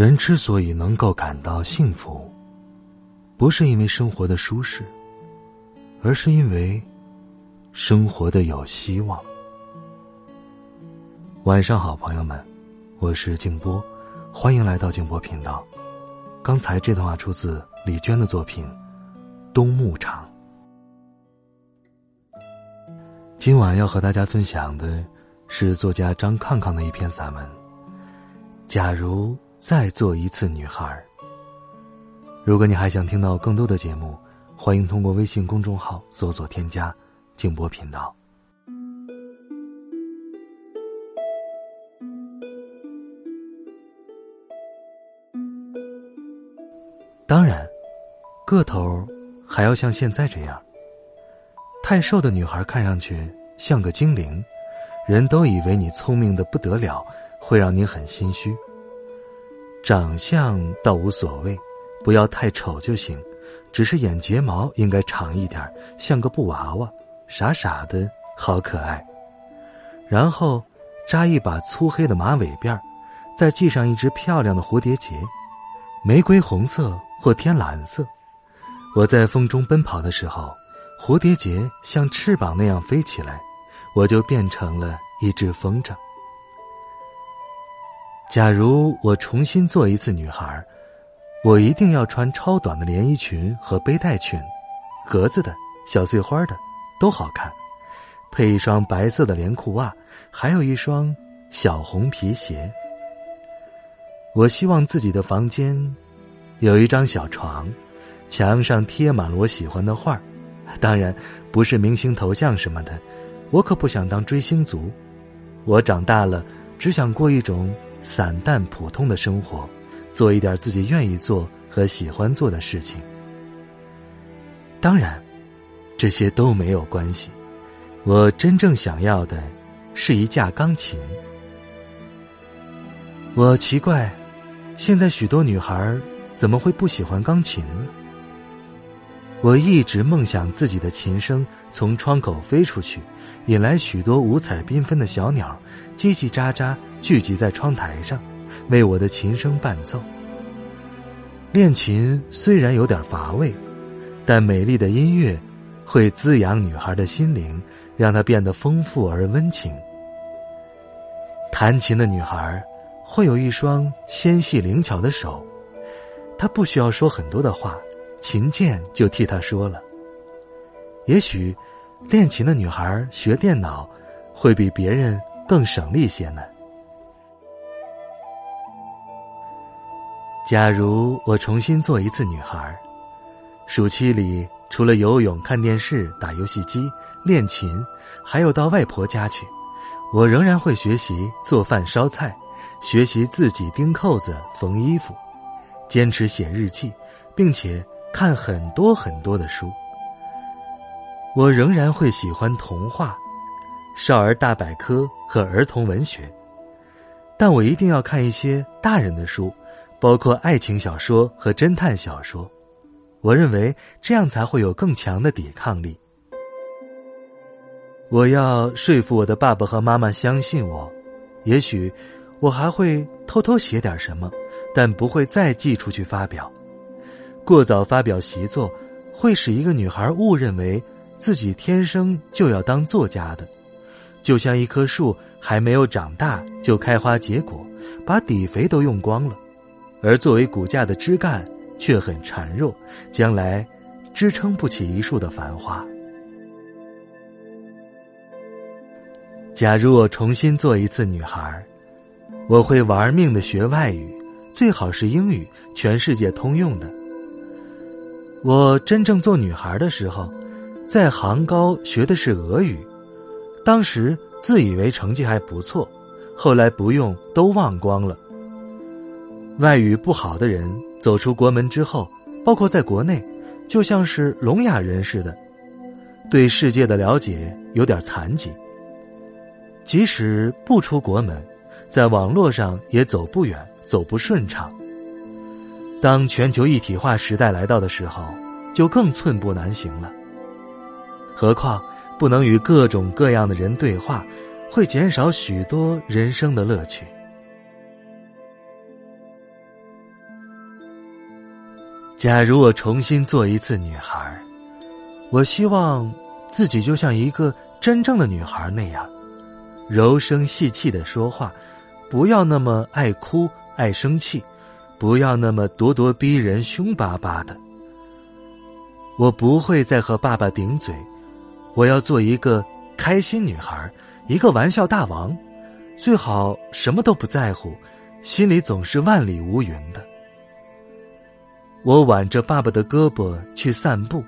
人之所以能够感到幸福，不是因为生活的舒适，而是因为生活的有希望。晚上好，朋友们，我是静波，欢迎来到静波频道。刚才这段话出自李娟的作品《冬牧场》。今晚要和大家分享的是作家张抗抗的一篇散文《假如》。再做一次女孩。如果你还想听到更多的节目，欢迎通过微信公众号搜索添加“静波频道”。当然，个头还要像现在这样。太瘦的女孩看上去像个精灵，人都以为你聪明的不得了，会让你很心虚。长相倒无所谓，不要太丑就行，只是眼睫毛应该长一点，像个布娃娃，傻傻的好可爱。然后扎一把粗黑的马尾辫再系上一只漂亮的蝴蝶结，玫瑰红色或天蓝色。我在风中奔跑的时候，蝴蝶结像翅膀那样飞起来，我就变成了一只风筝。假如我重新做一次女孩，我一定要穿超短的连衣裙和背带裙，格子的、小碎花的，都好看，配一双白色的连裤袜，还有一双小红皮鞋。我希望自己的房间有一张小床，墙上贴满了我喜欢的画当然不是明星头像什么的，我可不想当追星族。我长大了，只想过一种。散淡普通的生活，做一点自己愿意做和喜欢做的事情。当然，这些都没有关系。我真正想要的，是一架钢琴。我奇怪，现在许多女孩怎么会不喜欢钢琴呢？我一直梦想自己的琴声从窗口飞出去，引来许多五彩缤纷的小鸟，叽叽喳喳聚集在窗台上，为我的琴声伴奏。练琴虽然有点乏味，但美丽的音乐会滋养女孩的心灵，让她变得丰富而温情。弹琴的女孩会有一双纤细灵巧的手，她不需要说很多的话。琴键就替她说了。也许，练琴的女孩学电脑，会比别人更省力些呢。假如我重新做一次女孩，暑期里除了游泳、看电视、打游戏机、练琴，还有到外婆家去，我仍然会学习做饭、烧菜，学习自己钉扣子、缝衣服，坚持写日记，并且。看很多很多的书，我仍然会喜欢童话、少儿大百科和儿童文学，但我一定要看一些大人的书，包括爱情小说和侦探小说。我认为这样才会有更强的抵抗力。我要说服我的爸爸和妈妈相信我，也许我还会偷偷写点什么，但不会再寄出去发表。过早发表习作，会使一个女孩误认为自己天生就要当作家的，就像一棵树还没有长大就开花结果，把底肥都用光了，而作为骨架的枝干却很孱弱，将来支撑不起一树的繁花。假如我重新做一次女孩，我会玩命的学外语，最好是英语，全世界通用的。我真正做女孩的时候，在杭高学的是俄语，当时自以为成绩还不错，后来不用都忘光了。外语不好的人走出国门之后，包括在国内，就像是聋哑人似的，对世界的了解有点残疾。即使不出国门，在网络上也走不远，走不顺畅。当全球一体化时代来到的时候，就更寸步难行了。何况不能与各种各样的人对话，会减少许多人生的乐趣。假如我重新做一次女孩，我希望自己就像一个真正的女孩那样，柔声细气的说话，不要那么爱哭爱生气。不要那么咄咄逼人、凶巴巴的。我不会再和爸爸顶嘴，我要做一个开心女孩，一个玩笑大王，最好什么都不在乎，心里总是万里无云的。我挽着爸爸的胳膊去散步，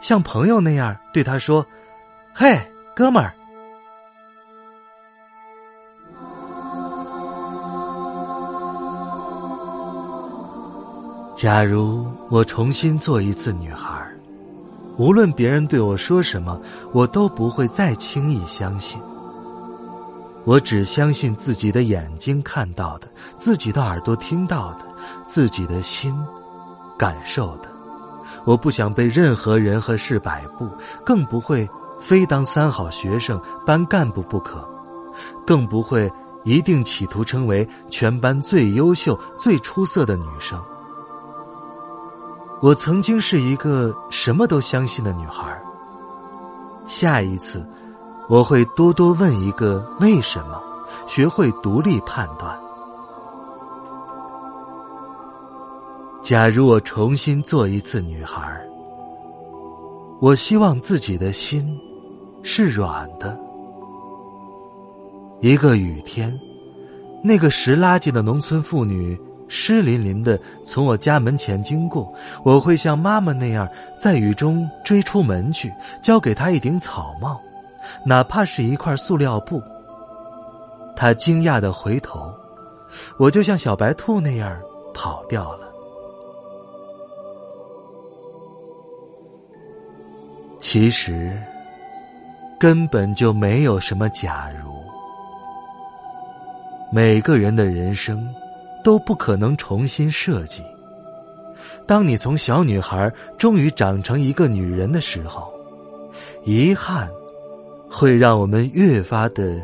像朋友那样对他说：“嘿，哥们儿。”假如我重新做一次女孩，无论别人对我说什么，我都不会再轻易相信。我只相信自己的眼睛看到的，自己的耳朵听到的，自己的心感受的。我不想被任何人和事摆布，更不会非当三好学生、班干部不可，更不会一定企图成为全班最优秀、最出色的女生。我曾经是一个什么都相信的女孩。下一次，我会多多问一个为什么，学会独立判断。假如我重新做一次女孩，我希望自己的心是软的。一个雨天，那个拾垃圾的农村妇女。湿淋淋的从我家门前经过，我会像妈妈那样在雨中追出门去，交给她一顶草帽，哪怕是一块塑料布。她惊讶的回头，我就像小白兔那样跑掉了。其实，根本就没有什么假如，每个人的人生。都不可能重新设计。当你从小女孩终于长成一个女人的时候，遗憾会让我们越发的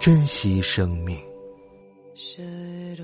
珍惜生命。Should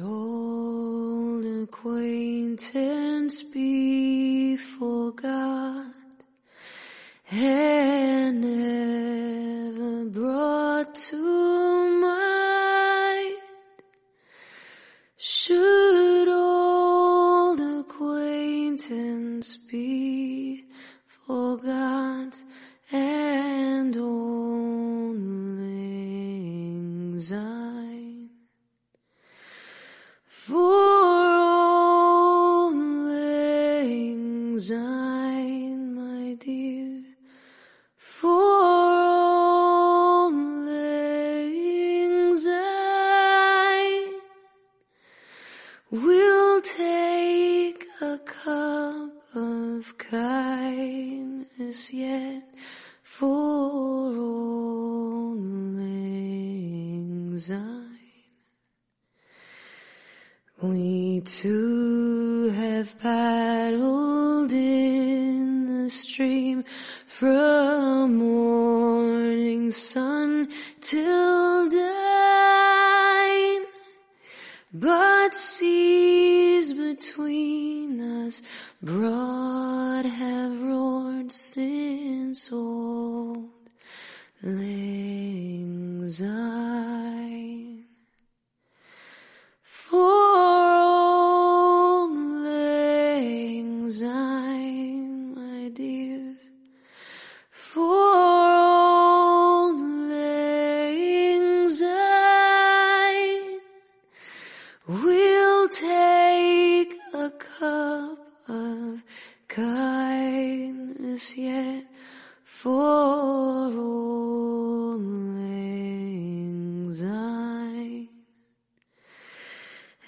two have paddled in the stream from morning sun till dine. But seas between us broad have roared since old We'll take a cup of kindness yet for all anxiety.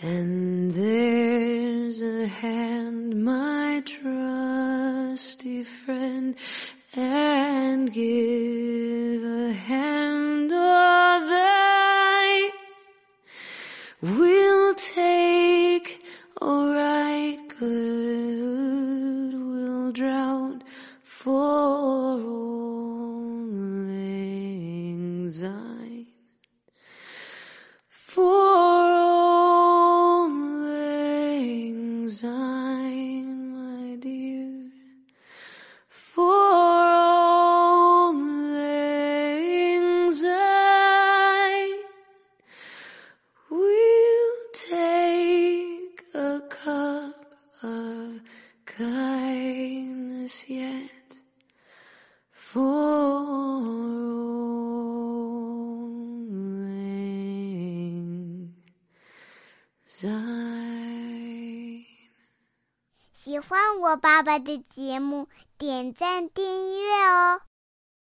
And there's a hand, my trusty friend, and give 喜欢我爸爸的节目点赞订阅哦。